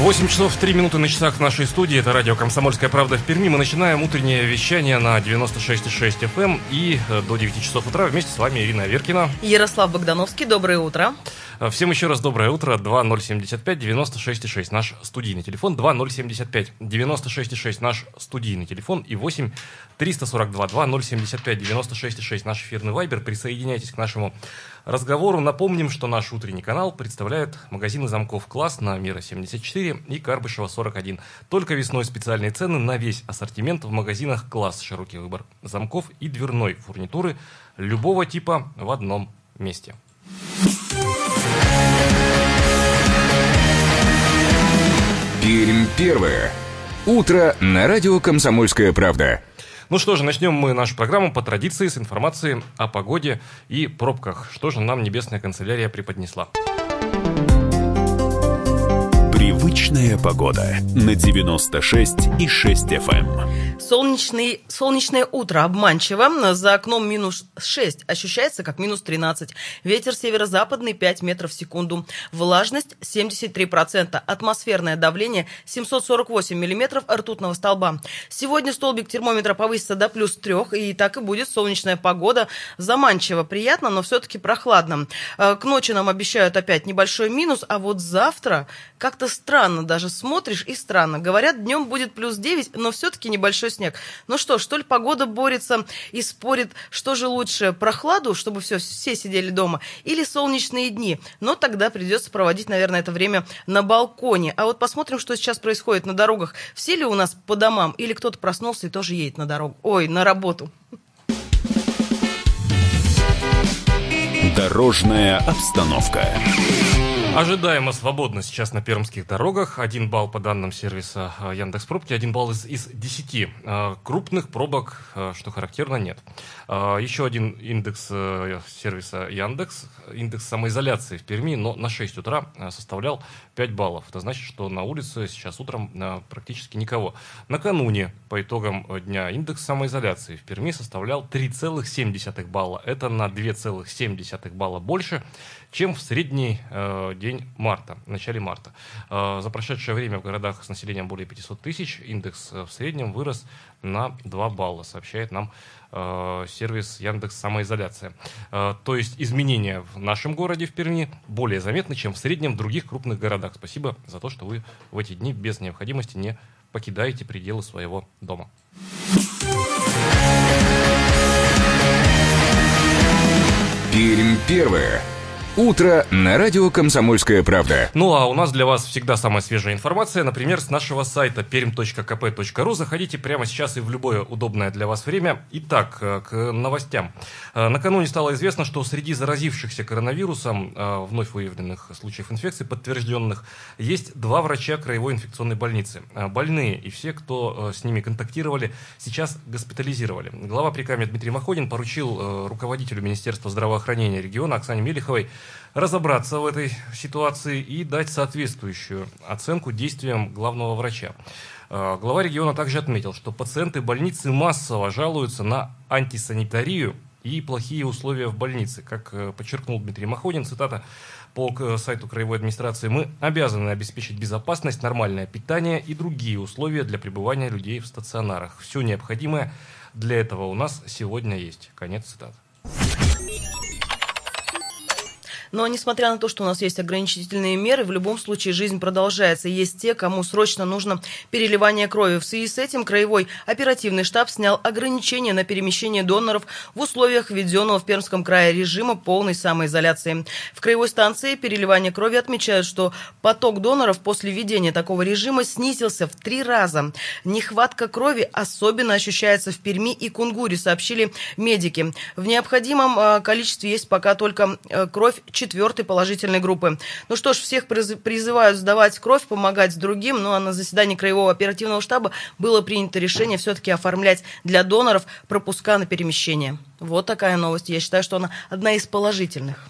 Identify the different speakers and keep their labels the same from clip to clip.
Speaker 1: 8 часов 3 минуты на часах нашей студии. Это радио «Комсомольская правда» в Перми. Мы начинаем утреннее вещание на 96,6 FM и э, до 9 часов утра вместе с вами Ирина Веркина.
Speaker 2: Ярослав Богдановский, доброе утро.
Speaker 1: Э, всем еще раз доброе утро. 2075 96,6 наш студийный телефон. 2075 96,6 наш студийный телефон. И 8 342 2075 96,6 наш эфирный вайбер. Присоединяйтесь к нашему разговору. Напомним, что наш утренний канал представляет магазины замков «Класс» на Мира 74 и Карбышева 41. Только весной специальные цены на весь ассортимент в магазинах «Класс». Широкий выбор замков и дверной фурнитуры любого типа в одном месте.
Speaker 3: Пермь первое. Утро на радио «Комсомольская правда».
Speaker 1: Ну что же, начнем мы нашу программу по традиции с информации о погоде и пробках. Что же нам небесная канцелярия преподнесла?
Speaker 3: Привычная погода на 96 и 6 FM.
Speaker 2: Солнечный, солнечное утро обманчиво. За окном минус 6 ощущается как минус 13. Ветер северо-западный 5 метров в секунду. Влажность 73%. Атмосферное давление 748 миллиметров ртутного столба. Сегодня столбик термометра повысится до плюс 3. И так и будет солнечная погода. Заманчиво, приятно, но все-таки прохладно. Э, к ночи нам обещают опять небольшой минус. А вот завтра как-то странно даже смотришь и странно. Говорят, днем будет плюс 9, но все-таки небольшой снег. Ну что ж, то ли погода борется и спорит, что же лучше, прохладу, чтобы все, все сидели дома, или солнечные дни. Но тогда придется проводить, наверное, это время на балконе. А вот посмотрим, что сейчас происходит на дорогах. Все ли у нас по домам, или кто-то проснулся и тоже едет на дорогу? Ой, на работу.
Speaker 3: Дорожная обстановка.
Speaker 1: Ожидаемо свободно сейчас на пермских дорогах. Один балл по данным сервиса э, Яндекс Пробки, один балл из, из 10. Э, крупных пробок, э, что характерно, нет. Еще один индекс сервиса Яндекс, индекс самоизоляции в Перми, но на 6 утра составлял 5 баллов. Это значит, что на улице сейчас утром практически никого. Накануне, по итогам дня, индекс самоизоляции в Перми составлял 3,7 балла. Это на 2,7 балла больше, чем в средний день марта, в начале марта. Э, за прошедшее время в городах с населением более 500 тысяч индекс э, в среднем вырос на 2 балла, сообщает нам э, сервис Яндекс Самоизоляция. То есть изменения в нашем городе, в Перми, более заметны, чем в среднем в других крупных городах. Спасибо за то, что вы в эти дни без необходимости не покидаете пределы своего дома.
Speaker 3: Пермь первое. Утро на радио «Комсомольская правда».
Speaker 1: Ну а у нас для вас всегда самая свежая информация, например, с нашего сайта perm.kp.ru. Заходите прямо сейчас и в любое удобное для вас время. Итак, э, к новостям. Э, накануне стало известно, что среди заразившихся коронавирусом, э, вновь выявленных случаев инфекции, подтвержденных, есть два врача краевой инфекционной больницы. Больные и все, кто с ними контактировали, сейчас госпитализировали. Глава прикамья Дмитрий Маходин поручил руководителю Министерства здравоохранения региона Оксане Мелиховой разобраться в этой ситуации и дать соответствующую оценку действиям главного врача. Э, глава региона также отметил, что пациенты больницы массово жалуются на антисанитарию и плохие условия в больнице. Как э, подчеркнул Дмитрий Маходин, цитата, по э, сайту краевой администрации, мы обязаны обеспечить безопасность, нормальное питание и другие условия для пребывания людей в стационарах. Все необходимое для этого у нас сегодня есть. Конец цитаты.
Speaker 2: Но несмотря на то, что у нас есть ограничительные меры, в любом случае жизнь продолжается. Есть те, кому срочно нужно переливание крови. В связи с этим Краевой оперативный штаб снял ограничения на перемещение доноров в условиях введенного в Пермском крае режима полной самоизоляции. В краевой станции переливания крови отмечают, что поток доноров после введения такого режима снизился в три раза. Нехватка крови особенно ощущается в Перми и Кунгуре, сообщили медики. В необходимом э, количестве есть пока только э, кровь четвертой положительной группы. Ну что ж, всех призываю сдавать кровь, помогать другим. Ну а на заседании Краевого оперативного штаба было принято решение все-таки оформлять для доноров пропуска на перемещение. Вот такая новость. Я считаю, что она одна из положительных.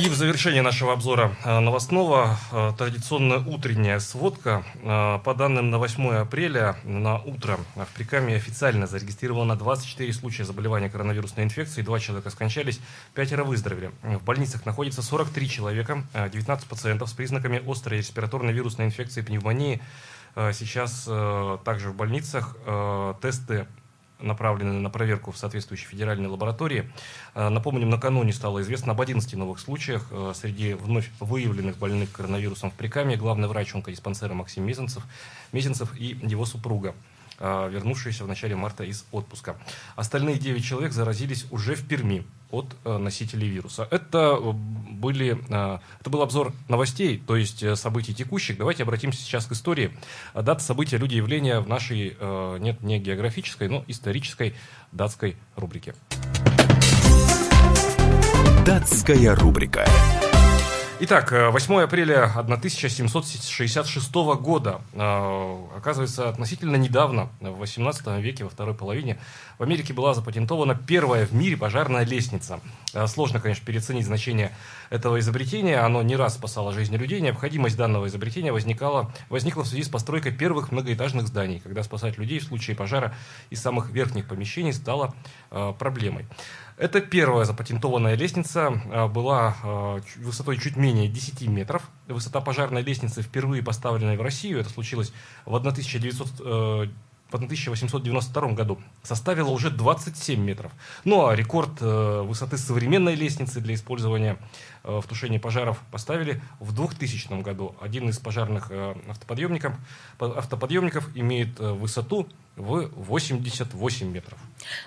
Speaker 1: И в завершении нашего обзора э, новостного э, традиционная утренняя сводка. Э, по данным на 8 апреля на утро в Прикамье официально зарегистрировано 24 случая заболевания коронавирусной инфекцией, два человека скончались, пятеро выздоровели. В больницах находится 43 человека, 19 пациентов с признаками острой респираторной вирусной инфекции пневмонии. Сейчас также в больницах тесты направлены на проверку в соответствующей федеральной лаборатории. Э, напомним, накануне стало известно об 11 новых случаях. Э, среди вновь выявленных больных коронавирусом в Прикамье главный врач онкодиспансера Максим Мезенцев, Мезенцев и его супруга э, вернувшиеся в начале марта из отпуска. Остальные 9 человек заразились уже в Перми от э, носителей вируса. Это, э, были, э, это был обзор новостей, то есть событий текущих. Давайте обратимся сейчас к истории. Дата события, люди, явления в нашей, нет, не географической, но исторической датской рубрике.
Speaker 3: Датская рубрика.
Speaker 1: Итак, 8 э, апреля 1766 года, э, оказывается, относительно недавно, в 18 веке, во второй половине, в Америке была запатентована первая в мире пожарная лестница. Э, сложно, конечно, переоценить значение этого изобретения. Оно не раз спасало жизни людей. Необходимость данного изобретения возникала, возникла в связи с постройкой первых многоэтажных зданий, когда спасать людей в случае пожара из самых верхних помещений стало проблемой. Это первая запатентованная лестница, а, была а, высотой чуть менее 10 метров. Высота пожарной лестницы, впервые поставленной в Россию, это случилось в 1900 э, в 1892 году составила уже 27 метров. Ну а рекорд э, высоты современной лестницы для использования в тушении пожаров поставили в 2000 году. Один из пожарных автоподъемников, автоподъемников имеет высоту в 88 метров.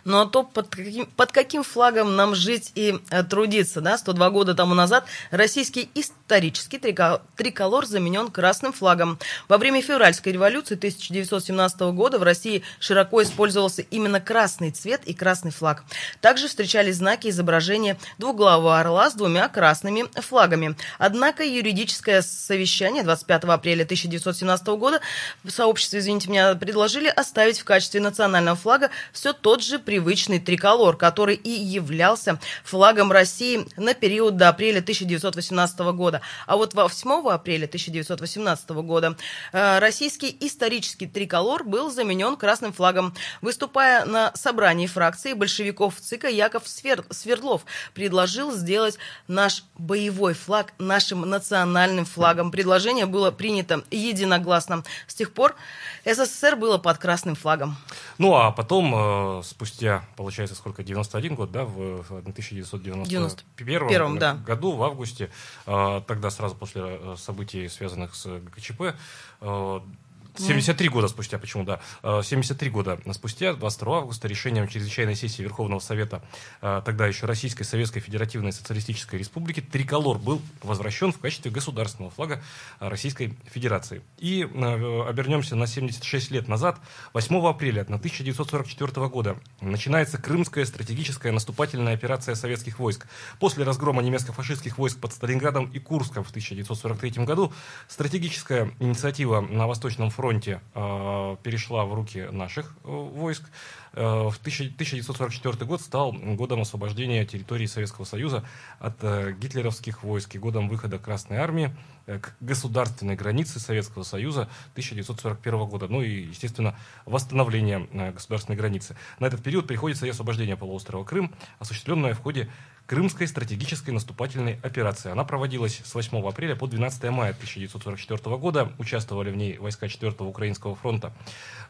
Speaker 2: Ну а то под каким, под каким флагом нам жить и э, трудиться, да? 102 года тому назад российский исторический триколор заменен красным флагом. Во время февральской революции 1917 года в России широко использовался именно красный цвет и красный флаг. Также встречались знаки изображения двуглавого орла с двумя красными флагами. Однако юридическое совещание 25 апреля 1917 года в сообществе, извините меня, предложили оставить в качестве национального флага все тот же привычный триколор, который и являлся флагом России на период до апреля 1918 года. А вот 8 апреля 1918 года э, российский исторический триколор был заменен красным флагом. Выступая на собрании фракции большевиков ЦИКа, Яков Свердлов предложил сделать наш боевой флаг нашим национальным флагом. Предложение было принято единогласно. С тех пор СССР было под красным флагом.
Speaker 1: Ну, а потом, э, спустя, получается, сколько, 91 год, да, в 1991
Speaker 2: да.
Speaker 1: году, в августе, э, тогда сразу после э, событий, связанных с ГКЧП, 73 года спустя, почему, да, 73 э, года спустя, 22 августа, решением чрезвычайной сессии Верховного Совета, э, тогда еще Российской Советской Федеративной Социалистической Республики, триколор был возвращен в качестве государственного флага э, Российской Федерации. И обернемся на 76 лет назад, 8 апреля 1944 года, начинается Крымская стратегическая наступательная операция советских войск. После разгрома немецко-фашистских войск под Сталинградом и Курском в 1943 году стратегическая инициатива на Восточном фронте фронте э, перешла в руки наших э, войск. Э, в 1944 год стал годом освобождения территории Советского Союза от э, гитлеровских войск и годом выхода Красной Армии к государственной границе Советского Союза 1941 года. Ну и, естественно, восстановление государственной границы. На этот период приходится и освобождение полуострова Крым, осуществленное в ходе Крымской стратегической наступательной операции. Она проводилась с 8 апреля по 12 мая 1944 года. Участвовали в ней войска 4-го Украинского фронта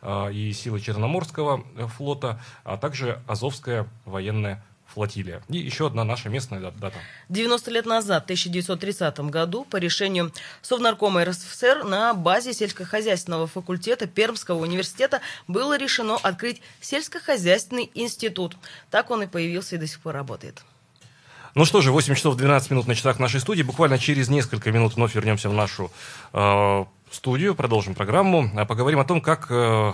Speaker 1: э, и силы Черноморского флота, а также Азовская военная флотилия. И еще одна наша местная дата.
Speaker 2: 90 лет назад, в 1930 году, по решению Совнаркома РСФСР на базе сельскохозяйственного факультета Пермского университета было решено открыть сельскохозяйственный институт. Так он и появился и до сих пор работает.
Speaker 1: Ну что же, 8 часов 12 минут на часах нашей студии. Буквально через несколько минут вновь вернемся в нашу э, студию, продолжим программу. А поговорим о том, как э,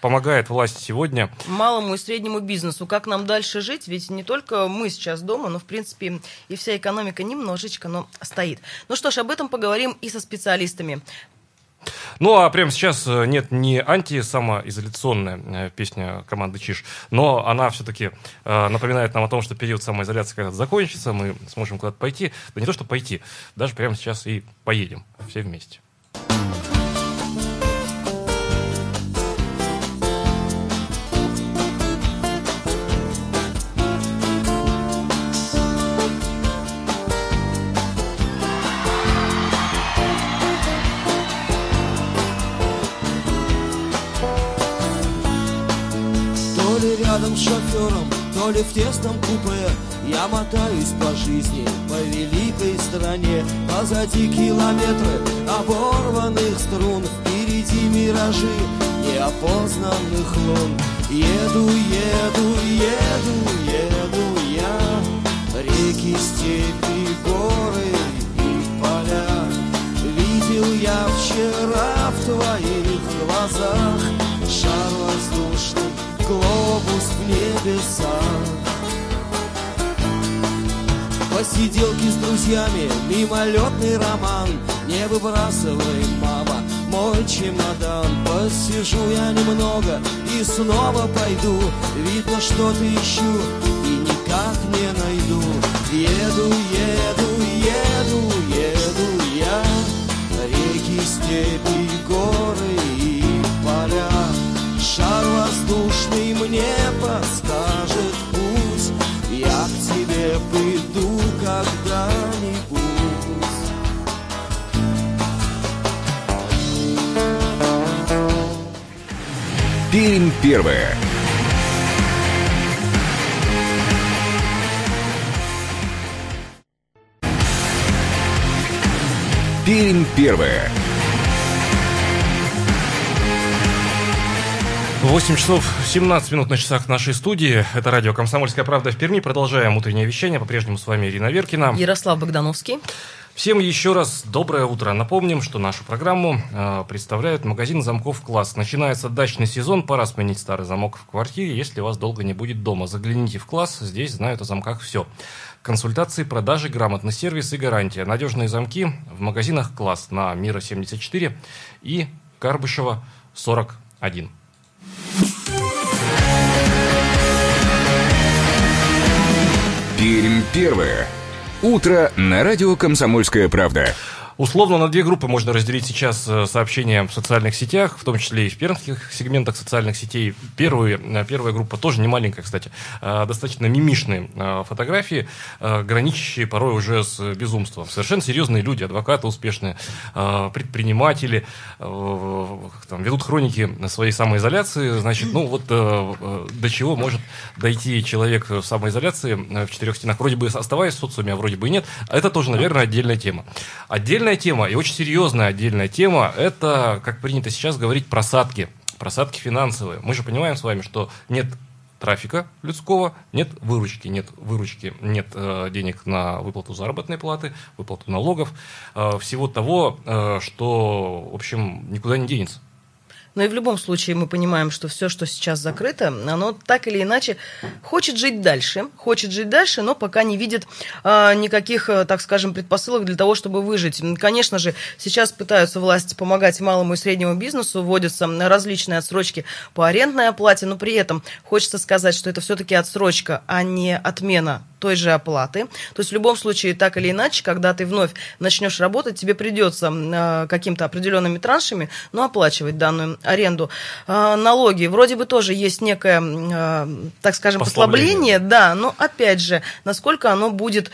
Speaker 1: помогает власть сегодня.
Speaker 2: Малому и среднему бизнесу. Как нам дальше жить? Ведь не только мы сейчас дома, но, в принципе, и вся экономика немножечко, но стоит. Ну что ж, об этом поговорим и со специалистами.
Speaker 1: Ну, а прямо сейчас э, нет не антисамоизоляционная э, песня команды Чиш, но она все-таки э, напоминает нам о том, что период самоизоляции когда-то закончится, мы сможем куда-то пойти. Да не то, что пойти, даже прямо сейчас и поедем все вместе.
Speaker 4: Шофером, то ли в тесном купе Я мотаюсь по жизни, по великой стране. Позади километры оборванных струн Впереди миражи неопознанных лун. Еду, еду, еду, еду я Реки, степи, горы и поля. Видел я вчера в твоих глазах Шар воздушный глобус в небесах. Посиделки с друзьями, мимолетный роман. Не выбрасывай, мама, мой чемодан. Посижу я немного и снова пойду. Видно, что-то ищу и никак не найду. Еду, еду, еду, еду я Реки, степи,
Speaker 3: Пермь первая. Пермь первая.
Speaker 1: 8 часов 17 минут на часах нашей студии. Это радио «Комсомольская правда» в Перми. Продолжаем утреннее вещание. По-прежнему с вами Ирина Веркина.
Speaker 2: Ярослав Богдановский.
Speaker 1: Всем еще раз доброе утро. Напомним, что нашу программу э, представляет магазин замков «Класс». Начинается дачный сезон, пора сменить старый замок в квартире, если вас долго не будет дома. Загляните в «Класс», здесь знают о замках все. Консультации, продажи, грамотный сервис и гарантия. Надежные замки в магазинах «Класс» на Мира 74 и Карбышева 41.
Speaker 3: Пермь первая. Утро на радио «Комсомольская правда».
Speaker 1: Условно на две группы можно разделить сейчас э, сообщения в социальных сетях, в том числе и в пермских сегментах социальных сетей. Первые, э, первая группа тоже не маленькая, кстати, э, достаточно мимишные фотографии, граничащие порой уже с безумством. Совершенно серьезные люди, адвокаты успешные, предприниматели, там, ведут хроники своей самоизоляции. Значит, ну вот до чего может дойти человек в самоизоляции в четырех стенах, вроде бы оставаясь в социуме, а вроде бы и нет. Это тоже, наверное, отдельная тема. Отдельная Отдельная тема, и очень серьезная отдельная тема, это, как принято сейчас говорить, просадки. Просадки финансовые. Мы же понимаем с вами, что нет трафика людского, нет выручки, нет выручки, нет э, денег на выплату заработной платы, выплату налогов, э, всего того, э, что, в общем, никуда не денется.
Speaker 2: Но и в любом случае мы понимаем, что все, что сейчас закрыто, оно так или иначе хочет жить дальше, хочет жить дальше, но пока не видит а, никаких, э, так скажем, предпосылок для того, чтобы выжить. Конечно же, сейчас пытаются власти помогать малому и среднему бизнесу, вводятся различные отсрочки по арендной оплате, но при этом хочется сказать, что это все-таки отсрочка, а не отмена той же оплаты. То есть в любом случае, так или иначе, когда ты вновь начнешь работать, тебе придется э, каким-то определенными траншами, но оплачивать данную аренду. Э, налоги, вроде бы тоже есть некое, э, так скажем, послабление, послабление да, но опять же, насколько оно будет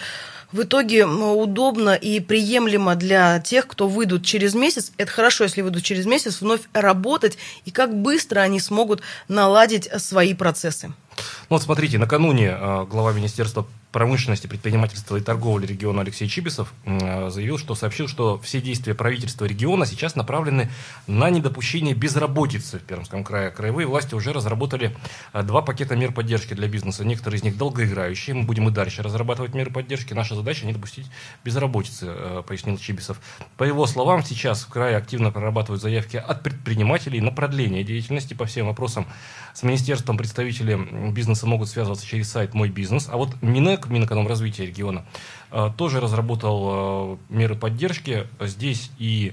Speaker 2: в итоге удобно и приемлемо для тех, кто выйдут через месяц. Это хорошо, если выйдут через месяц, вновь работать, и как быстро они смогут наладить свои процессы.
Speaker 1: Ну вот смотрите, накануне глава Министерства промышленности, предпринимательства и торговли региона Алексей Чибисов э, заявил, что сообщил, что все действия правительства региона сейчас направлены на недопущение безработицы в Пермском крае. Краевые власти уже разработали э, два пакета мер поддержки для бизнеса. Некоторые из них долгоиграющие. Мы будем и дальше разрабатывать меры поддержки. Наша задача не допустить безработицы, э, пояснил Чибисов. По его словам, сейчас в крае активно прорабатывают заявки от предпринимателей на продление деятельности по всем вопросам. С министерством представители бизнеса могут связываться через сайт «Мой бизнес». А вот Минэк МИЭК, Минэкономразвития региона, э, тоже разработал э, меры поддержки. Здесь и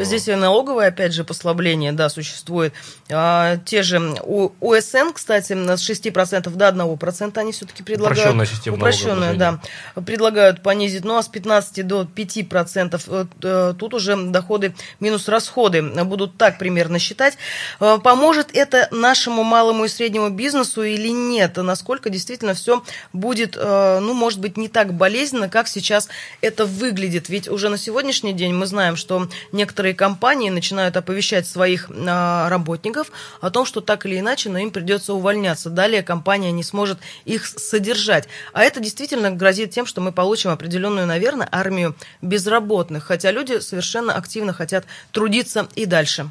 Speaker 2: Здесь и налоговое, опять же, послабление, да, существует. А, те же у УСН, кстати, с 6% до 1% они все-таки предлагают...
Speaker 1: Упрощенная система
Speaker 2: Упрощенная, да. Предлагают понизить, ну а с 15 до 5% э, тут уже доходы минус расходы будут так примерно считать. Поможет это нашему малому и среднему бизнесу или нет? Насколько действительно все будет, ну, может быть, не так болезненно, как сейчас это выглядит? Ведь уже на сегодняшний день мы знаем, что некоторые компании начинают оповещать своих а, работников о том, что так или иначе, но им придется увольняться. Далее компания не сможет их содержать. А это действительно грозит тем, что мы получим определенную, наверное, армию безработных, хотя люди совершенно активно хотят трудиться и дальше.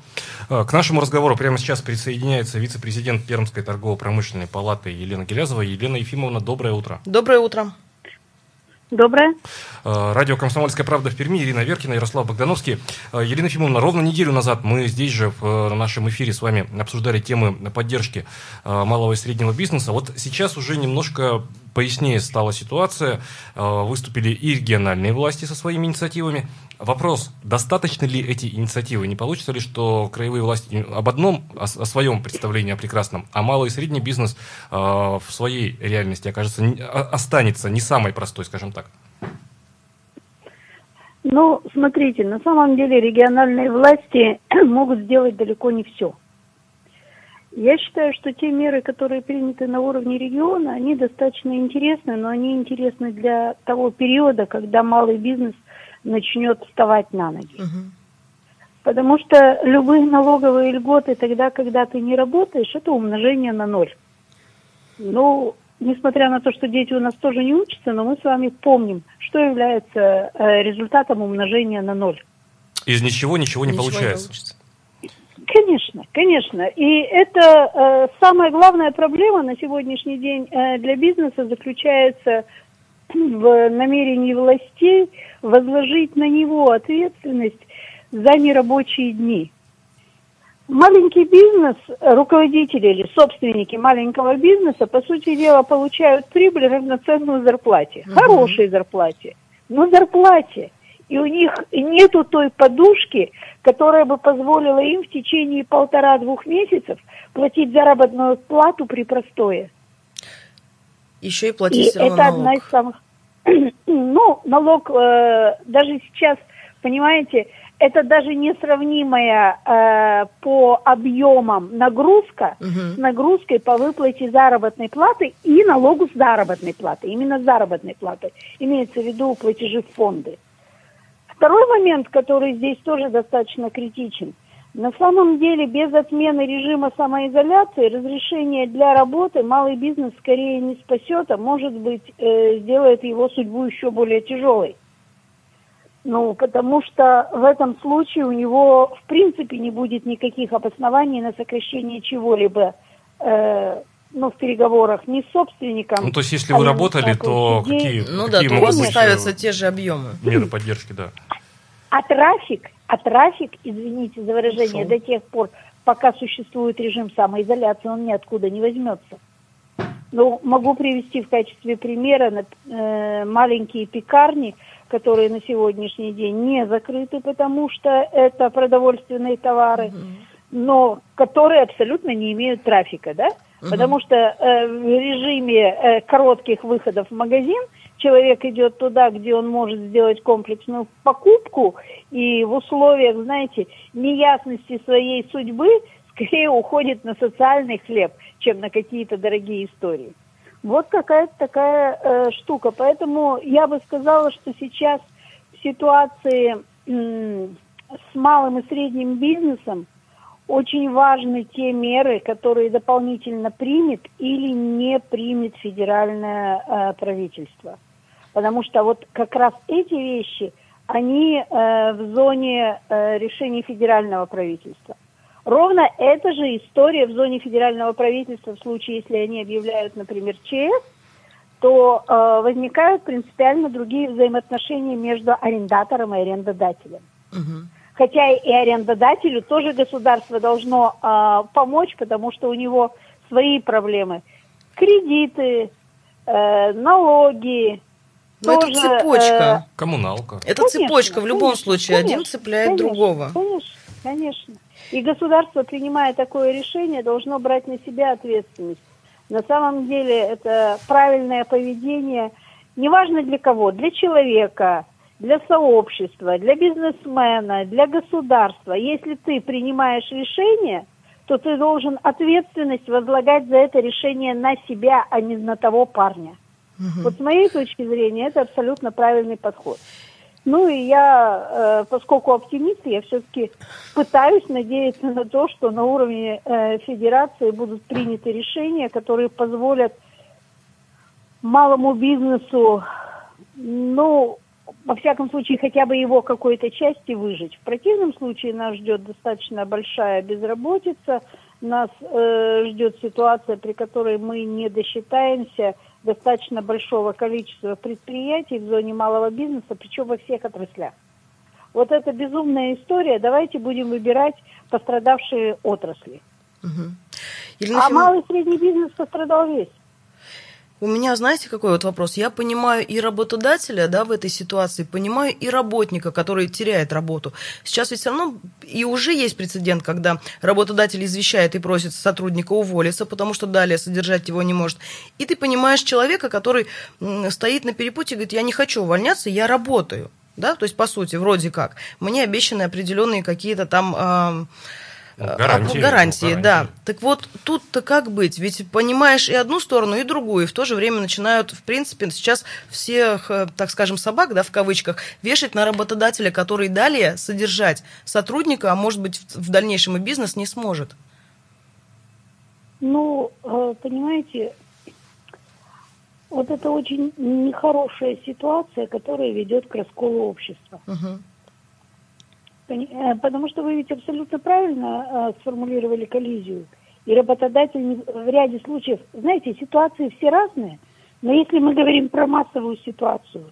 Speaker 1: А, к нашему разговору прямо сейчас присоединяется вице-президент Пермской торгово-промышленной палаты Елена Гелязова. Елена Ефимовна, доброе утро.
Speaker 2: Доброе утро.
Speaker 5: Доброе.
Speaker 1: Э, радио «Комсомольская правда» в Перми, Ирина Веркина, Ярослав Богдановский. Э, Елена Фимовна, ровно неделю назад мы здесь же в э, нашем эфире с вами обсуждали темы поддержки малого и среднего бизнеса. Вот сейчас уже немножко пояснее стала ситуация. Выступили и региональные власти со своими инициативами, Вопрос, достаточно ли эти инициативы? Не получится ли, что краевые власти об одном, о, своем представлении о прекрасном, а малый и средний бизнес в своей реальности окажется, не, останется не самой простой, скажем так?
Speaker 5: Ну, смотрите, на самом деле региональные власти могут сделать далеко не все. Я считаю, что те меры, которые приняты на уровне региона, они достаточно интересны, но они интересны для того периода, когда малый бизнес – начнет вставать на ноги. Угу. Потому что любые налоговые льготы тогда, когда ты не работаешь, это умножение на ноль. Ну, несмотря на то, что дети у нас тоже не учатся, но мы с вами помним, что является э, результатом умножения на ноль.
Speaker 1: Из ничего ничего не ничего получается. Не получится.
Speaker 5: Конечно, конечно. И это э, самая главная проблема на сегодняшний день э, для бизнеса заключается в намерении властей возложить на него ответственность за нерабочие дни. Маленький бизнес, руководители или собственники маленького бизнеса, по сути дела, получают прибыль равноценную зарплате. Угу. Хорошей зарплате, но зарплате. И у них нету той подушки, которая бы позволила им в течение полтора-двух месяцев платить заработную плату при простое.
Speaker 2: Еще и платить
Speaker 5: и это налог. одна из самых... ну, налог э, даже сейчас, понимаете, это даже несравнимая э, по объемам нагрузка угу. с нагрузкой по выплате заработной платы и налогу с заработной платы. Именно заработной платы. Имеется в виду платежи в фонды. Второй момент, который здесь тоже достаточно критичен – на самом деле, без отмены режима самоизоляции, разрешение для работы малый бизнес скорее не спасет, а может быть, э, сделает его судьбу еще более тяжелой. Ну, потому что в этом случае у него, в принципе, не будет никаких обоснований на сокращение чего-либо, э, ну, в переговорах не с собственником.
Speaker 1: Ну, то есть, если вы работали, то какие,
Speaker 2: ну,
Speaker 1: какие
Speaker 2: да, могут быть ставятся те же объемы.
Speaker 1: Меры поддержки, да.
Speaker 5: А трафик, а трафик, извините за выражение, Шо? до тех пор, пока существует режим самоизоляции, он ниоткуда не возьмется. Ну, могу привести в качестве примера э, маленькие пекарни, которые на сегодняшний день не закрыты, потому что это продовольственные товары, угу. но которые абсолютно не имеют трафика, да? Угу. Потому что э, в режиме э, коротких выходов в магазин – человек идет туда, где он может сделать комплексную покупку, и в условиях, знаете, неясности своей судьбы скорее уходит на социальный хлеб, чем на какие-то дорогие истории. Вот какая-то такая э, штука. Поэтому я бы сказала, что сейчас в ситуации э, с малым и средним бизнесом очень важны те меры, которые дополнительно примет или не примет федеральное э, правительство. Потому что вот как раз эти вещи, они э, в зоне э, решений федерального правительства. Ровно эта же история в зоне федерального правительства в случае, если они объявляют, например, ЧС, то э, возникают принципиально другие взаимоотношения между арендатором и арендодателем. Угу. Хотя и арендодателю тоже государство должно э, помочь, потому что у него свои проблемы. Кредиты, э, налоги,
Speaker 2: Но тоже, это цепочка.
Speaker 1: Э, Коммуналка.
Speaker 2: Это конечно, цепочка в любом конечно, случае. Конечно, Один цепляет
Speaker 5: конечно,
Speaker 2: другого.
Speaker 5: Конечно, конечно. И государство, принимая такое решение, должно брать на себя ответственность. На самом деле это правильное поведение, неважно для кого, для человека, для сообщества, для бизнесмена, для государства. Если ты принимаешь решение, то ты должен ответственность возлагать за это решение на себя, а не на того парня. Угу. Вот с моей точки зрения это абсолютно правильный подход. Ну и я, э, поскольку оптимист, я все-таки пытаюсь надеяться на то, что на уровне э, федерации будут приняты решения, которые позволят малому бизнесу, ну, во всяком случае, хотя бы его какой-то части выжить. В противном случае нас ждет достаточно большая безработица, нас э, ждет ситуация, при которой мы не досчитаемся – достаточно большого количества предприятий в зоне малого бизнеса, причем во всех отраслях. Вот это безумная история. Давайте будем выбирать пострадавшие отрасли. Угу. а малый и средний бизнес пострадал весь.
Speaker 2: У меня, знаете, какой вот вопрос? Я понимаю и работодателя, да, в этой ситуации, понимаю и работника, который теряет работу. Сейчас ведь все равно и уже есть прецедент, когда работодатель извещает и просит сотрудника уволиться, потому что далее содержать его не может. И ты понимаешь человека, который стоит на перепутье и говорит, я не хочу увольняться, я работаю. Да, то есть, по сути, вроде как, мне обещаны определенные какие-то там
Speaker 1: Э, гарантии.
Speaker 2: А, гарантии, да. Так вот, тут-то как быть? Ведь понимаешь и одну сторону, и другую, и в то же время начинают, в принципе, сейчас всех, э, так скажем, собак, да, в кавычках, вешать на работодателя, который далее содержать сотрудника, а может быть, в дальнейшем и бизнес не сможет.
Speaker 5: Ну, э, понимаете, вот это очень нехорошая ситуация, которая ведет к расколу общества. Угу. Э, потому что вы ведь абсолютно правильно э, сформулировали коллизию. И работодатель в ряде случаев, знаете, ситуации все разные, но если мы говорим про массовую ситуацию,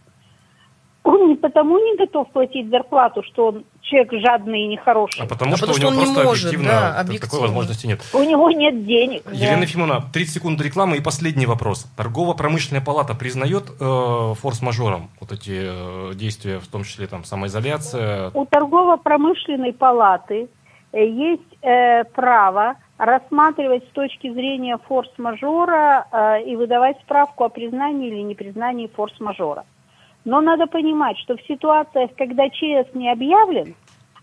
Speaker 5: он не потому не готов платить зарплату, что он человек жадный и нехороший.
Speaker 1: А потому, а что, потому у него просто может, объективно, да, объективно такой возможности нет.
Speaker 5: У него нет денег.
Speaker 1: Елена да. Ефимовна, 30 секунд рекламы и последний вопрос. Торгово-промышленная палата признает э, форс-мажором вот эти э, действия, в том числе там самоизоляция?
Speaker 5: У торгово-промышленной палаты э, есть э, право рассматривать с точки зрения форс-мажора э, и выдавать справку о признании или непризнании форс-мажора. Но надо понимать, что в ситуациях, когда ЧС не объявлен,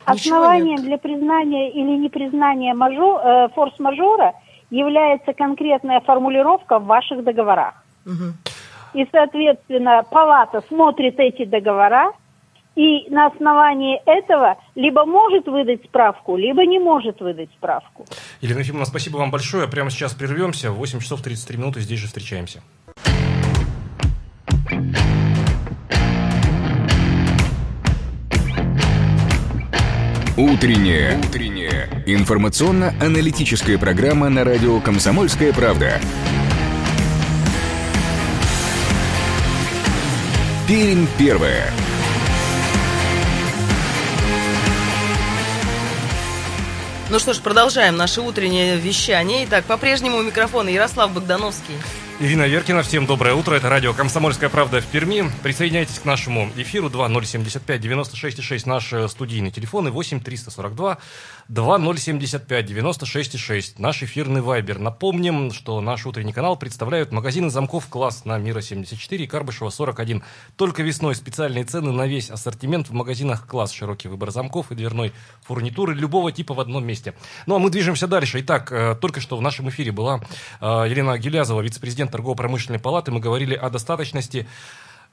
Speaker 5: основанием для признания или непризнания мажор, э, форс-мажора является конкретная формулировка в ваших договорах. Угу. И, соответственно, палата смотрит эти договора и на основании этого либо может выдать справку, либо не может выдать справку.
Speaker 1: Елена Ефимовна, спасибо вам большое. Прямо сейчас прервемся. В 8 часов 33 минуты здесь же встречаемся.
Speaker 3: Утренняя. Утренняя. Информационно-аналитическая программа на радио «Комсомольская правда». Пермь первая.
Speaker 2: Ну что ж, продолжаем наше утреннее вещание. Итак, по-прежнему у микрофона Ярослав Богдановский.
Speaker 1: Ирина Веркина, всем доброе утро. Это радио «Комсомольская правда» в Перми. Присоединяйтесь к нашему эфиру 2075 96 6 наш студийный телефон и 8 342 2075 96 6 наш эфирный вайбер. Напомним, что наш утренний канал представляют магазины замков класс на Мира 74 и Карбышева 41. Только весной специальные цены на весь ассортимент в магазинах класс. Широкий выбор замков и дверной фурнитуры любого типа в одном месте. Ну а мы движемся дальше. Итак, э, только что в нашем эфире была э, Елена Гелязова, вице-президент президент торгово-промышленной палаты, мы говорили о достаточности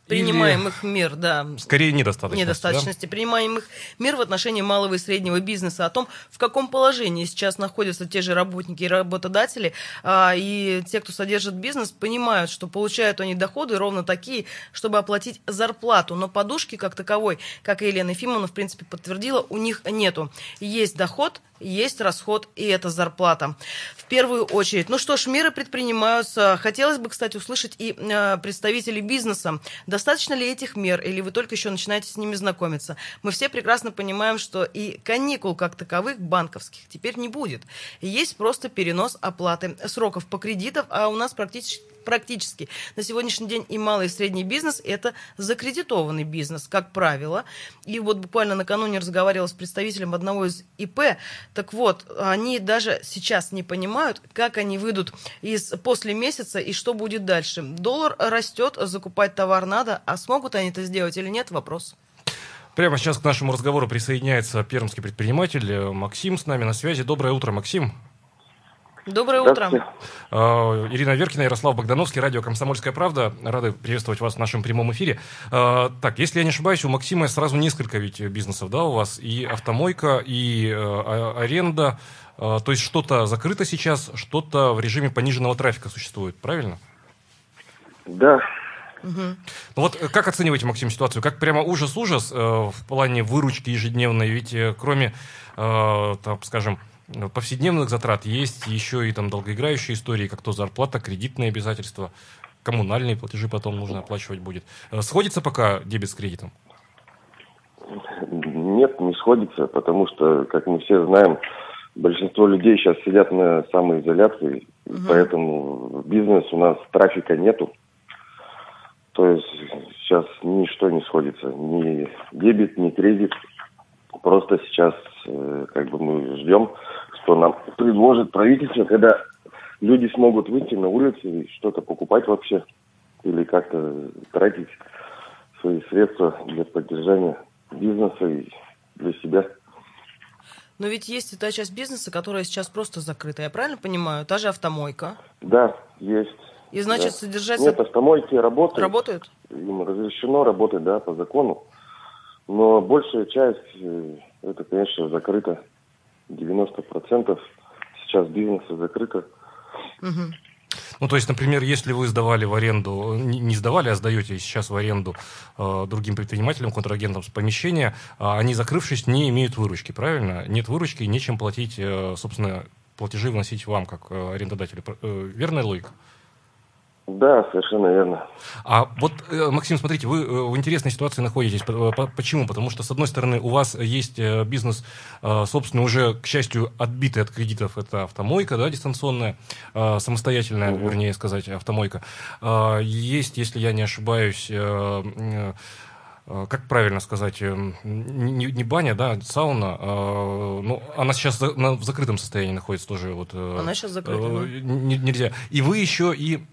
Speaker 2: принимаемых Или... мер, да.
Speaker 1: Скорее недостаточности.
Speaker 2: Недостаточности да? принимаемых мер в отношении малого и среднего бизнеса, о том, в каком положении сейчас находятся те же работники и работодатели, а, и те, кто содержит бизнес, понимают, что получают они доходы ровно такие, чтобы оплатить зарплату, но подушки как таковой, как и Елена Ефимовна, в принципе, подтвердила, у них нету. Есть доход, есть расход, и это зарплата. В первую очередь. Ну что ж, меры предпринимаются. Хотелось бы, кстати, услышать и э, представителей бизнеса. Достаточно ли этих мер, или вы только еще начинаете с ними знакомиться? Мы все прекрасно понимаем, что и каникул как таковых банковских теперь не будет. Есть просто перенос оплаты сроков по кредитам, а у нас практически практически на сегодняшний день и малый и средний бизнес – это закредитованный бизнес, как правило. И вот буквально накануне разговаривала с представителем одного из ИП. Так вот, они даже сейчас не понимают, как они выйдут из после месяца и что будет дальше. Доллар растет, закупать товар надо, а смогут они это сделать или нет – вопрос.
Speaker 1: Прямо сейчас к нашему разговору присоединяется пермский предприниматель Максим с нами на связи. Доброе утро, Максим.
Speaker 2: Доброе утро.
Speaker 1: А, Ирина Веркина, Ярослав Богдановский, радио «Комсомольская правда». Рады приветствовать вас в нашем прямом эфире. А, так, если я не ошибаюсь, у Максима сразу несколько ведь бизнесов, да, у вас? И автомойка, и э, а, аренда. То есть что-то закрыто сейчас, что-то в режиме пониженного трафика существует, правильно?
Speaker 6: Да.
Speaker 1: Угу. Ну вот э, как оцениваете, Максим, ситуацию? Как прямо ужас-ужас э, в плане выручки ежедневной? Ведь э, кроме, э, там, скажем, повседневных затрат есть еще и там долгоиграющие истории, как то зарплата, кредитные обязательства, коммунальные платежи потом нужно оплачивать будет. Э, сходится пока дебет с кредитом?
Speaker 6: Нет, не сходится, потому что, как мы все знаем, большинство людей сейчас сидят на самоизоляции, угу. поэтому бизнес у нас трафика нету. То есть сейчас ничто не сходится, ни дебет, ни кредит. Просто сейчас как бы мы ждем, что нам предложит правительство, когда люди смогут выйти на улицу и что-то покупать вообще или как-то тратить свои средства для поддержания бизнеса и для себя.
Speaker 2: Но ведь есть и та часть бизнеса, которая сейчас просто закрыта, я правильно понимаю? Та же автомойка.
Speaker 6: Да, есть.
Speaker 2: И значит, да. содержать...
Speaker 6: Нет, автомойки работают.
Speaker 2: Работают?
Speaker 6: Им разрешено работать, да, по закону. Но большая часть, э, это, конечно, закрыто. 90% сейчас бизнеса закрыто.
Speaker 1: Угу. Ну, то есть, например, если вы сдавали в аренду, не сдавали, а сдаете сейчас в аренду э, другим предпринимателям, контрагентам помещения, э, они, закрывшись, не имеют выручки, правильно? Нет выручки, нечем платить, э, собственно, платежи вносить вам, как э, арендодателю. Э, верная логика?
Speaker 6: Да, совершенно верно.
Speaker 1: А вот, э, Максим, смотрите, вы э, в интересной ситуации находитесь. Почему? Потому что, с одной стороны, у вас есть э, бизнес, собственно, уже, к счастью, отбитый от кредитов. Это автомойка, да, дистанционная, самостоятельная, угу. вернее сказать, автомойка. Есть, если я не ошибаюсь, Э, как правильно сказать, эм, не, не баня, да, сауна, а, ну, она сейчас в закрытом состоянии находится тоже. Вот,
Speaker 2: э, она сейчас закрыта,
Speaker 1: да? Нельзя. И вы еще и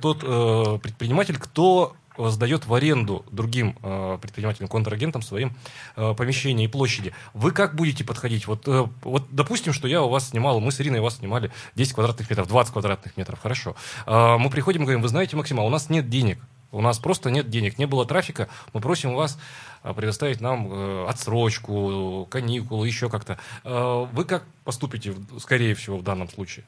Speaker 1: тот предприниматель, кто сдает в аренду другим э, предпринимателям, контрагентам своим э, помещения и площади. Вы как будете подходить? Вот, э, вот допустим, что я у вас снимал, мы с Ириной у вас снимали 10 квадратных метров, 20 квадратных метров, хорошо. Э, мы приходим и говорим, вы знаете, Максима, у нас нет денег у нас просто нет денег, не было трафика. Мы просим вас а, предоставить нам э, отсрочку, каникулы, еще как-то. Э, вы как поступите, скорее всего, в данном случае?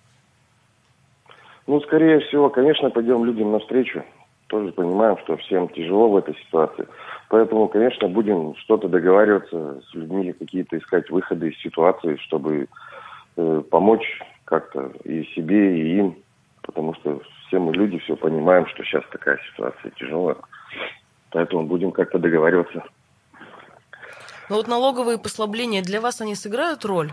Speaker 6: Ну, скорее всего, конечно, пойдем людям навстречу. Тоже понимаем, что всем тяжело в этой ситуации. Поэтому, конечно, будем что-то договариваться с людьми, какие-то искать выходы из ситуации, чтобы э, помочь как-то и себе, и им. Потому что все мы люди, все понимаем, что сейчас такая ситуация тяжелая. Поэтому будем как-то договариваться.
Speaker 2: Но вот налоговые послабления для вас они сыграют роль?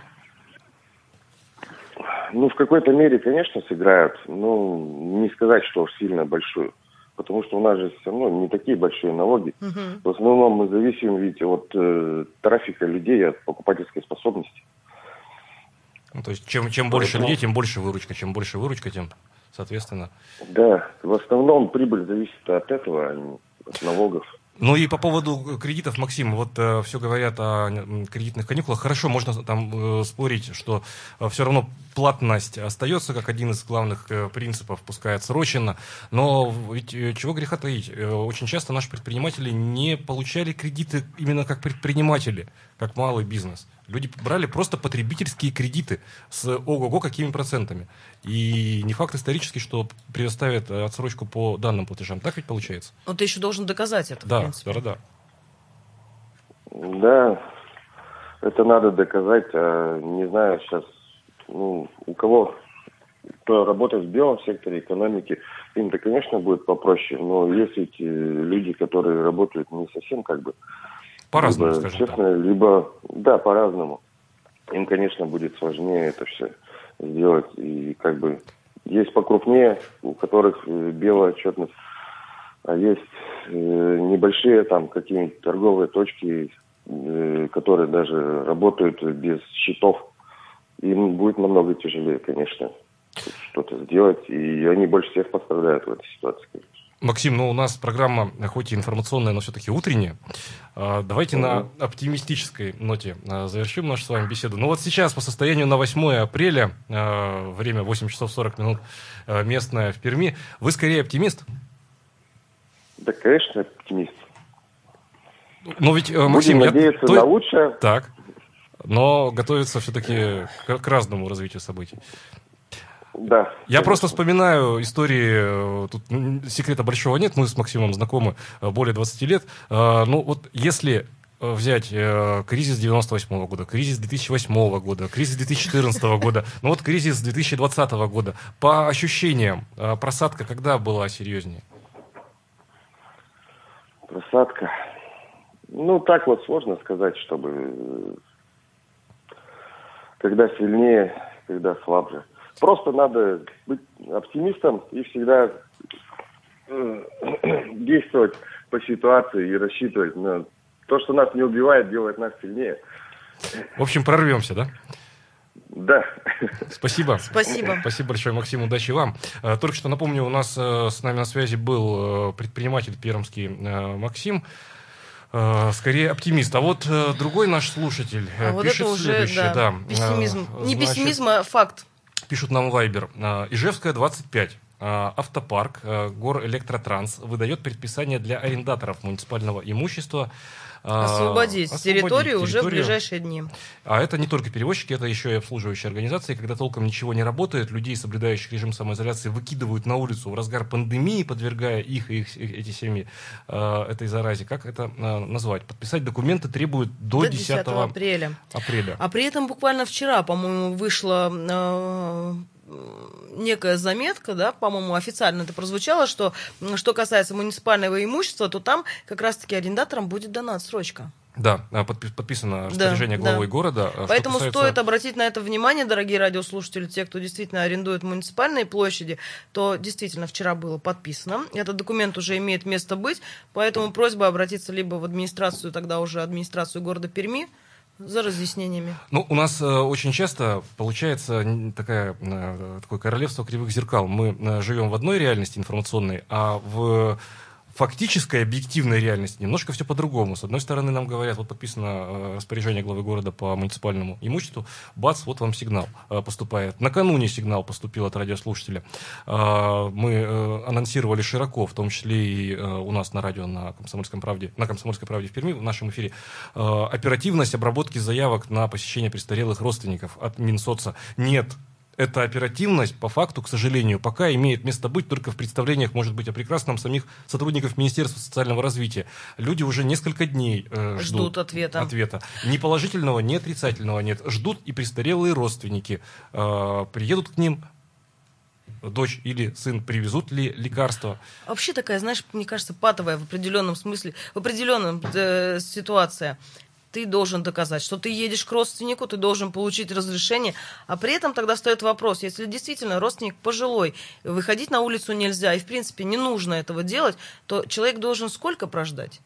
Speaker 6: Ну, в какой-то мере, конечно, сыграют. Ну, не сказать, что уж сильно большую. Потому что у нас же все равно не такие большие налоги. Угу. В основном мы зависим ведь от э, трафика людей, от покупательской способности.
Speaker 1: Ну, то есть чем, чем больше людей, тем больше выручка. Чем больше выручка, тем соответственно.
Speaker 6: Да, в основном прибыль зависит от этого, а от налогов.
Speaker 1: Ну и по поводу кредитов, Максим, вот э, все говорят о кредитных каникулах. Хорошо, можно там э, спорить, что э, все равно платность остается как один из главных э, принципов, пускай отсроченно. Но ведь э, чего греха таить? Э, очень часто наши предприниматели не получали кредиты именно как предприниматели, как малый бизнес. Люди брали просто потребительские кредиты с ого-го какими процентами. И не факт исторически, что предоставят отсрочку по данным платежам. Так ведь получается?
Speaker 2: Но ты еще должен доказать это,
Speaker 1: да,
Speaker 2: в принципе.
Speaker 1: Да,
Speaker 6: да. Это надо доказать. А, не знаю, сейчас, ну, у кого кто работает в белом секторе экономики, им-то, конечно, будет попроще, но есть эти люди, которые работают не совсем как бы...
Speaker 1: По-разному,
Speaker 6: либо,
Speaker 1: скажем
Speaker 6: честно,
Speaker 1: так.
Speaker 6: либо, да, по-разному. Им, конечно, будет сложнее это все сделать. И как бы есть покрупнее, у которых э, белая отчетность, а есть э, небольшие там какие-нибудь торговые точки, э, которые даже работают без счетов. Им будет намного тяжелее, конечно, что-то сделать. И они больше всех пострадают в этой ситуации. конечно.
Speaker 1: Максим, ну у нас программа, хоть и информационная, но все-таки утренняя. А, Давайте на оптимистической ноте а, завершим нашу с вами беседу. Ну вот сейчас по состоянию на 8 апреля, а, время 8 часов 40 минут местное в Перми, вы скорее оптимист?
Speaker 6: Да, конечно, оптимист.
Speaker 1: Но ведь, э,
Speaker 6: Будем
Speaker 1: Максим, я-
Speaker 6: надеяться
Speaker 1: то-
Speaker 6: на лучшее.
Speaker 1: Так, но готовится все-таки к разному развитию событий.
Speaker 6: Да.
Speaker 1: Я просто вспоминаю истории, э, тут м, секрета большого нет, мы с Максимом знакомы э, более 20 лет. Э, Ну вот если взять э, кризис 98 года, кризис 2008 года, кризис 2014 года, ну вот кризис 2020 года, по ощущениям, э, просадка когда была серьезнее?
Speaker 6: Просадка. Ну, так вот сложно сказать, чтобы... Когда сильнее, когда слабже. Просто надо быть оптимистом и всегда э, действовать по ситуации и рассчитывать на то, что нас не убивает, делает нас сильнее.
Speaker 1: В общем, прорвемся, да?
Speaker 6: Да.
Speaker 1: Спасибо.
Speaker 2: Спасибо.
Speaker 1: Спасибо большое, Максим, удачи вам. Э, Только что напомню, у нас э, с нами на связи был предприниматель пермский Максим. Скорее оптимист. А вот другой наш слушатель
Speaker 2: А вот
Speaker 1: пишет
Speaker 2: это уже,
Speaker 1: следующее.
Speaker 2: да,
Speaker 1: да.
Speaker 2: пессимизм. Не
Speaker 1: значит,
Speaker 2: пессимизм, а факт.
Speaker 1: Пишут нам Вайбер. Ижевская, 25. Э, Автопарк, э, Гор Электротранс выдает предписание для арендаторов муниципального имущества э,
Speaker 2: Освободить территорию уже в ближайшие дни.
Speaker 1: А это не только перевозчики, это еще и обслуживающие организации. Когда толком ничего не работает, людей, соблюдающих режим самоизоляции, выкидывают на улицу в разгар пандемии, подвергая их и их, эти семьи э, этой заразе. Как это э, назвать? Подписать документы требуют до,
Speaker 2: До
Speaker 1: 10,
Speaker 2: 10 апреля.
Speaker 1: апреля.
Speaker 2: А при этом буквально вчера, по-моему, вышла э, некая заметка, да, по-моему, официально это прозвучало, что что касается муниципального имущества, то там как раз-таки арендаторам будет дана отсрочка.
Speaker 1: Да, подпи- подписано
Speaker 2: Да,
Speaker 1: распоряжение
Speaker 2: да.
Speaker 1: главой города. Э, что
Speaker 2: Поэтому
Speaker 1: касается-
Speaker 2: стоит обратить на это внимание, дорогие радиослушатели, те, кто действительно арендует муниципальные площади, то действительно вчера было подписано. Этот документ уже имеет место быть, поэтому просьба обратиться либо в администрацию, тогда уже администрацию города Перми, за разъяснениями.
Speaker 1: Ну, у нас э, очень часто получается такая, э, такое королевство кривых зеркал. Мы э, живем в одной реальности информационной, а в фактической, объективной реальности немножко все по-другому. С одной стороны, нам говорят, вот подписано э, распоряжение главы города по муниципальному имуществу, бац, вот вам сигнал э, поступает. Накануне сигнал поступил от радиослушателя. Э, Мы анонсировали широко, в том числе и у нас на радио на Комсомольском правде, на Комсомольской правде в Перми, в нашем эфире, оперативность обработки заявок на посещение престарелых родственников от Минсоца. Нет, эта оперативность, по факту, к сожалению, пока имеет место быть только в представлениях, может быть, о прекрасном самих сотрудников Министерства социального развития. Люди уже несколько дней э, ждут,
Speaker 2: Ждут ответа.
Speaker 1: ответа. Ни положительного, ни отрицательного нет. Ждут и престарелые родственники. Э, приедут к ним, дочь или сын привезут ли лекарства.
Speaker 2: Вообще такая, знаешь, мне кажется, патовая в определенном смысле, в определенном э, ситуация. Ты должен доказать, что ты едешь к родственнику, ты должен получить разрешение, а при этом тогда встает вопрос, если действительно родственник пожилой, выходить на улицу нельзя, и в принципе не нужно этого делать, то человек должен сколько прождать?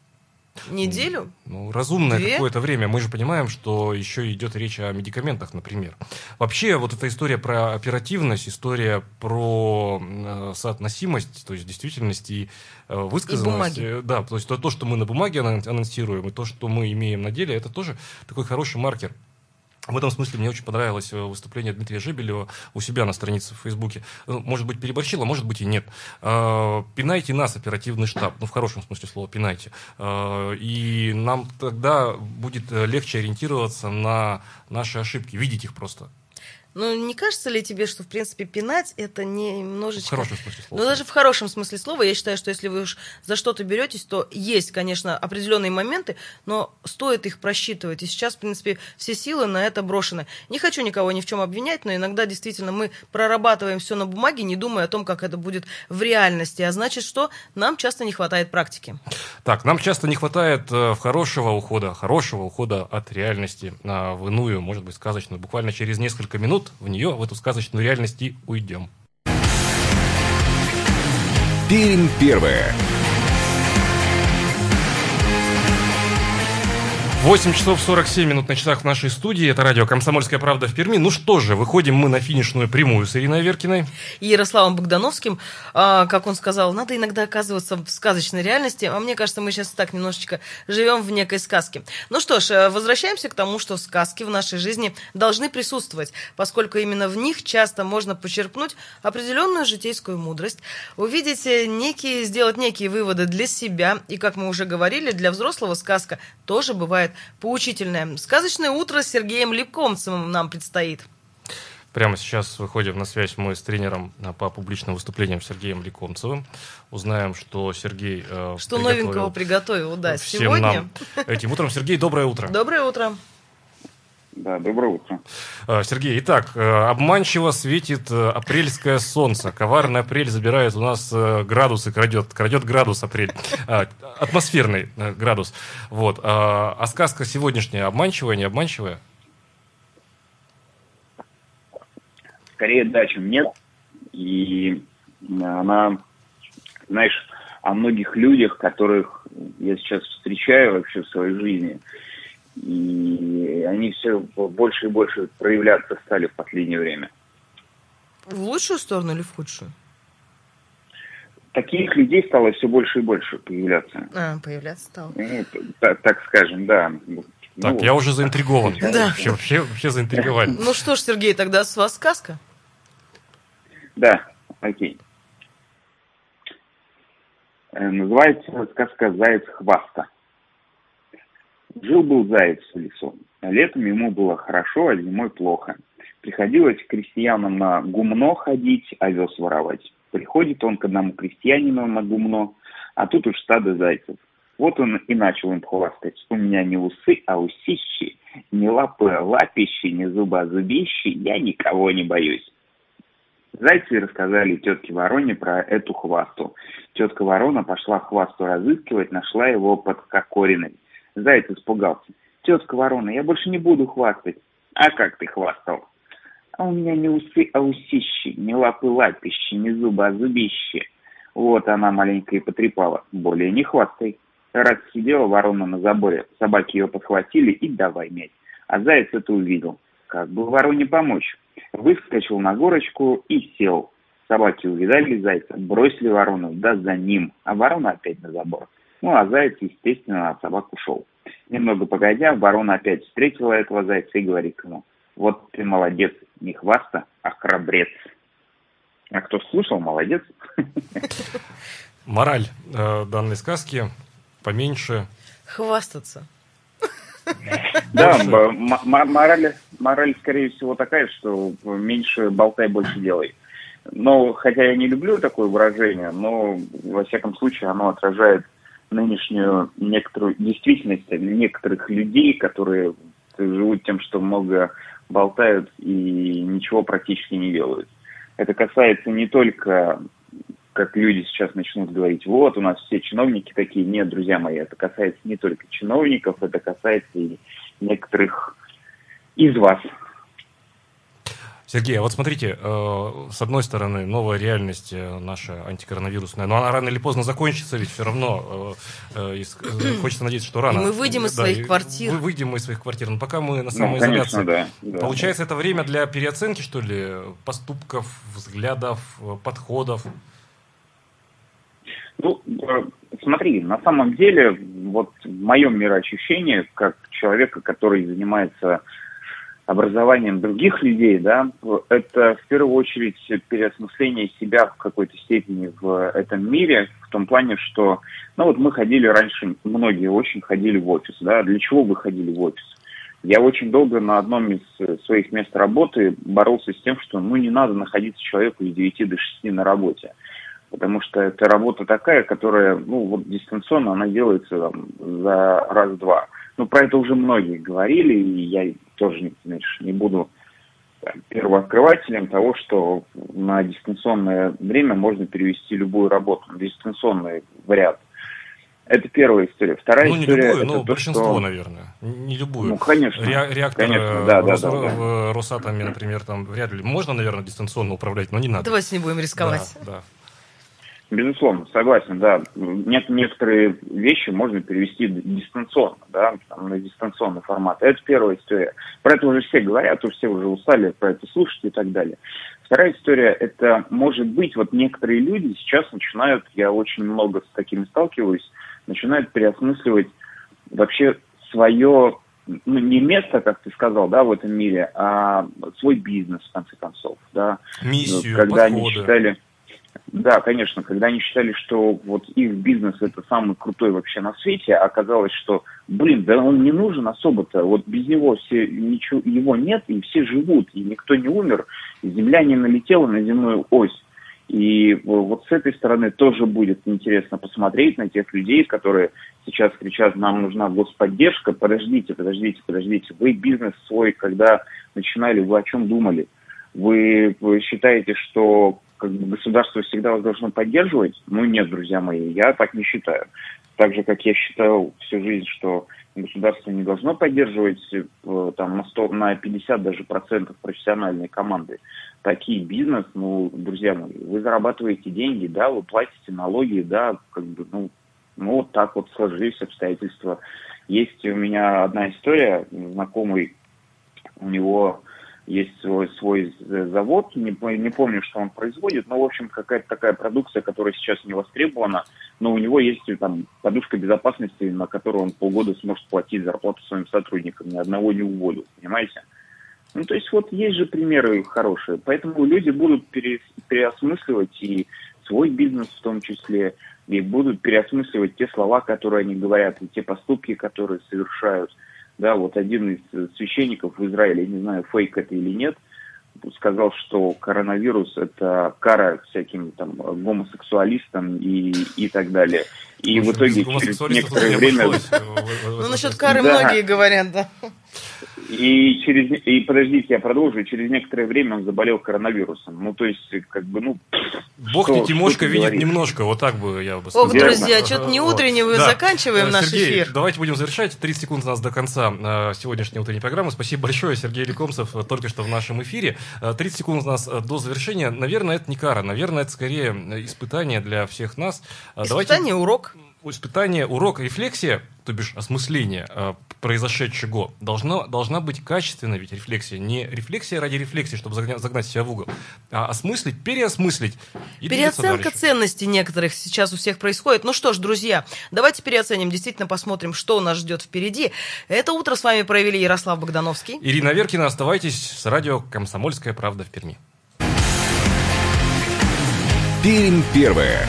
Speaker 2: Неделю?
Speaker 1: Ну, разумное какое-то время. Мы же понимаем, что еще идет речь о медикаментах, например. Вообще, вот эта история про оперативность, история про э, соотносимость, то есть действительность и э, высказанность.
Speaker 2: бумаги.
Speaker 1: э, Да, то есть то, то, что мы на бумаге анон- анонсируем, и то, что мы имеем на деле, это тоже такой хороший маркер. В этом смысле мне очень понравилось э, выступление Дмитрия Жебелева у себя на странице в Фейсбуке. Ну, Может быть, переборщил, а может быть и нет. Э, Пинайте нас, оперативный штаб. Ну, в хорошем смысле слова, пинайте. Э, И нам тогда будет легче ориентироваться на наши ошибки, видеть их просто.
Speaker 2: Ну, не кажется ли тебе, что, в принципе, пинать это немножечко...
Speaker 1: В хорошем смысле слова.
Speaker 2: Ну, даже в хорошем смысле слова, я считаю, что если вы уж за что-то беретесь, то есть, конечно, определенные моменты, но стоит их просчитывать. И сейчас, в принципе, все силы на это брошены. Не хочу никого ни в чем обвинять, но иногда действительно мы прорабатываем все на бумаге, не думая о том, как это будет в реальности. А значит, что нам часто не хватает практики.
Speaker 1: Так, нам часто не хватает э, хорошего ухода, хорошего ухода от реальности а, в иную, может быть, сказочную. Буквально через несколько минут минут в нее, в эту сказочную реальность и уйдем.
Speaker 3: Пермь первое.
Speaker 1: 8 часов 47 минут на часах в нашей студии. Это радио «Комсомольская правда» в Перми. Ну что же, выходим мы на финишную прямую с Ириной Аверкиной.
Speaker 2: И Ярославом Богдановским. А, как он сказал, надо иногда оказываться в сказочной реальности. А мне кажется, мы сейчас так немножечко живем в некой сказке. Ну что ж, э, возвращаемся к тому, что сказки в нашей жизни должны присутствовать, поскольку именно в них часто можно почерпнуть определенную житейскую мудрость, увидеть некие, сделать некие выводы для себя. И, как мы уже говорили, для взрослого сказка тоже бывает бывает поучительное. Сказочное утро с Сергеем Липкомцевым нам предстоит.
Speaker 1: Прямо сейчас выходим на связь мы с тренером а, по публичным выступлениям Сергеем Ликомцевым. Узнаем, что Сергей
Speaker 2: э, Что новенького приготовил, да,
Speaker 1: всем сегодня. Нам этим утром. Сергей, доброе утро.
Speaker 2: Доброе утро.
Speaker 7: Да, доброе утро.
Speaker 1: А, Сергей, итак, э, обманчиво светит э, апрельское солнце. Коварный апрель забирает у нас э, градусы, крадет, крадет градус апрель. Атмосферный градус. Вот. А сказка сегодняшняя обманчивая, не обманчивая?
Speaker 7: Скорее да, чем нет. И она, знаешь, о многих людях, которых я сейчас встречаю вообще в своей жизни – и они все больше и больше проявляться стали в последнее время.
Speaker 2: В лучшую сторону или в худшую?
Speaker 7: Таких людей стало все больше и больше появляться.
Speaker 2: А, появляться стало.
Speaker 7: Ну, так, так скажем, да.
Speaker 1: Так, ну, я уже заинтригован. Да. Вообще, вообще, вообще заинтриговали.
Speaker 2: Ну что ж, Сергей, тогда с вас сказка?
Speaker 7: Да, окей. Э, называется сказка «Заяц хваста». Жил-был заяц в лесу. Летом ему было хорошо, а зимой плохо. Приходилось крестьянам на гумно ходить, овес воровать. Приходит он к одному крестьянину на гумно, а тут уж стадо зайцев. Вот он и начал им хвастать. У меня не усы, а усищи, не лапы, а лапищи, не зубы, а зубищи, я никого не боюсь. Зайцы рассказали тетке Вороне про эту хвасту. Тетка Ворона пошла хвасту разыскивать, нашла его под Кокориной. Заяц испугался. Тетка ворона, я больше не буду хвастать. А как ты хвастал? А у меня не усы, а усищи, не лапы лапищи, не зубы, а зубищи. Вот она маленько и потрепала. Более не хвастай. Раз сидела ворона на заборе, собаки ее подхватили и давай мять. А заяц это увидел. Как бы вороне помочь? Выскочил на горочку и сел. Собаки увидали зайца, бросили ворону, да за ним, а ворона опять на забор. Ну, а заяц, естественно, от собак ушел. Немного погодя, ворона опять встретила этого зайца и говорит ему, вот ты молодец, не хваста, а храбрец. А кто слушал, молодец.
Speaker 1: Мораль э, данной сказки поменьше...
Speaker 2: Хвастаться.
Speaker 7: Да, мораль, мораль, скорее всего, такая, что меньше болтай, больше делай. Но, хотя я не люблю такое выражение, но, во всяком случае, оно отражает нынешнюю некоторую действительность некоторых людей, которые живут тем, что много болтают и ничего практически не делают. Это касается не только, как люди сейчас начнут говорить, вот, у нас все чиновники такие. Нет, друзья мои, это касается не только чиновников, это касается и некоторых из вас,
Speaker 1: Сергей, а вот смотрите, э, с одной стороны, новая реальность э, наша антикоронавирусная, но она рано или поздно закончится, ведь все равно э, хочется надеяться, что рано.
Speaker 2: И мы выйдем из своих квартир.
Speaker 1: Мы выйдем из своих квартир, но пока мы на ну, самоизоляции. Ну, конечно, да, Получается, это время для переоценки, что ли, поступков, взглядов, подходов?
Speaker 7: Ну, смотри, на самом деле, вот в моем мироощущении, как человека, который занимается образованием других людей, да, это в первую очередь переосмысление себя в какой-то степени в этом мире, в том плане, что, ну вот мы ходили раньше, многие очень ходили в офис, да, для чего вы ходили в офис? Я очень долго на одном из своих мест работы боролся с тем, что ну не надо находиться человеку с 9 до 6 на работе. Потому что это работа такая, которая, ну, вот дистанционно она делается там, за раз-два. Ну, про это уже многие говорили, и я тоже, знаешь, не буду первооткрывателем того, что на дистанционное время можно перевести любую работу, на дистанционный вариант. Это первая история. Вторая
Speaker 1: ну, не
Speaker 7: история
Speaker 1: любую,
Speaker 7: это
Speaker 1: но
Speaker 7: то,
Speaker 1: большинство,
Speaker 7: что...
Speaker 1: наверное. Не любую.
Speaker 7: Ну, конечно.
Speaker 1: Ре- реактор
Speaker 7: конечно, да,
Speaker 1: Рос-
Speaker 7: да, да, да.
Speaker 1: в Росатоме, например, там вряд ли. Можно, наверное, дистанционно управлять, но не надо.
Speaker 2: Давайте не будем рисковать.
Speaker 1: Да, да.
Speaker 7: Безусловно, согласен, да. Нет, некоторые вещи можно перевести дистанционно, да, там, на дистанционный формат. Это первая история. Про это уже все говорят, уже все уже устали про это слушать и так далее. Вторая история, это может быть, вот некоторые люди сейчас начинают, я очень много с такими сталкиваюсь, начинают переосмысливать вообще свое, ну, не место, как ты сказал, да, в этом мире, а свой бизнес, в конце концов, да.
Speaker 1: Миссию,
Speaker 7: Когда
Speaker 1: подходы.
Speaker 7: они считали, да, конечно, когда они считали, что вот их бизнес это самый крутой вообще на свете, оказалось, что, блин, да он не нужен особо-то, вот без него все, ничего, его нет, и все живут, и никто не умер, земля не налетела на земную ось. И вот с этой стороны тоже будет интересно посмотреть на тех людей, которые сейчас кричат, нам нужна господдержка. Подождите, подождите, подождите. Вы бизнес свой, когда начинали, вы о чем думали? Вы считаете, что как бы, государство всегда вас должно поддерживать? Ну нет, друзья мои, я так не считаю. Так же, как я считал всю жизнь, что государство не должно поддерживать э, там, на, 100, на 50 даже процентов профессиональной команды. Такие бизнес, ну, друзья мои, вы зарабатываете деньги, да, вы платите налоги, да, как бы, ну, ну, вот так вот сложились обстоятельства. Есть у меня одна история, знакомый, у него есть свой, свой завод, не, не помню, что он производит, но, в общем, какая-то такая продукция, которая сейчас не востребована, но у него есть там подушка безопасности, на которую он полгода сможет платить зарплату своим сотрудникам, ни одного не уволил, понимаете? Ну, то есть вот есть же примеры хорошие, поэтому люди будут пере, переосмысливать и свой бизнес в том числе, и будут переосмысливать те слова, которые они говорят, и те поступки, которые совершают. Да, вот один из священников в Израиле, я не знаю, фейк это или нет, сказал, что коронавирус это кара всяким там гомосексуалистам и, и так далее. И в итоге через некоторое время...
Speaker 2: Ну, насчет кары многие говорят, да.
Speaker 7: И через и подождите, я продолжу. Через некоторое время он заболел коронавирусом. Ну, то есть, как бы, ну.
Speaker 1: Бог что, не Тимошка видит говорить? немножко, вот так бы я бы
Speaker 2: сказал. Ох, друзья, что-то не утренний, вы да. заканчиваем наш
Speaker 1: Сергей,
Speaker 2: эфир.
Speaker 1: Давайте будем завершать. 30 секунд у нас до конца э, сегодняшней утренней программы. Спасибо большое, Сергей Лекомцев, только что в нашем эфире. 30 секунд у нас до завершения. Наверное, это не кара, наверное, это скорее испытание для всех нас.
Speaker 2: Испытание,
Speaker 1: Давайте...
Speaker 2: урок
Speaker 1: испытание, урок, рефлексия, то бишь осмысление э, произошедшего, должна, должна быть качественная ведь рефлексия. Не рефлексия ради рефлексии, чтобы загнать, загнать себя в угол, а осмыслить, переосмыслить. И
Speaker 2: Переоценка ценностей некоторых сейчас у всех происходит. Ну что ж, друзья, давайте переоценим, действительно посмотрим, что нас ждет впереди. Это утро с вами провели Ярослав Богдановский.
Speaker 1: Ирина Веркина, оставайтесь с радио «Комсомольская правда» в Перми.
Speaker 3: Пермь первая.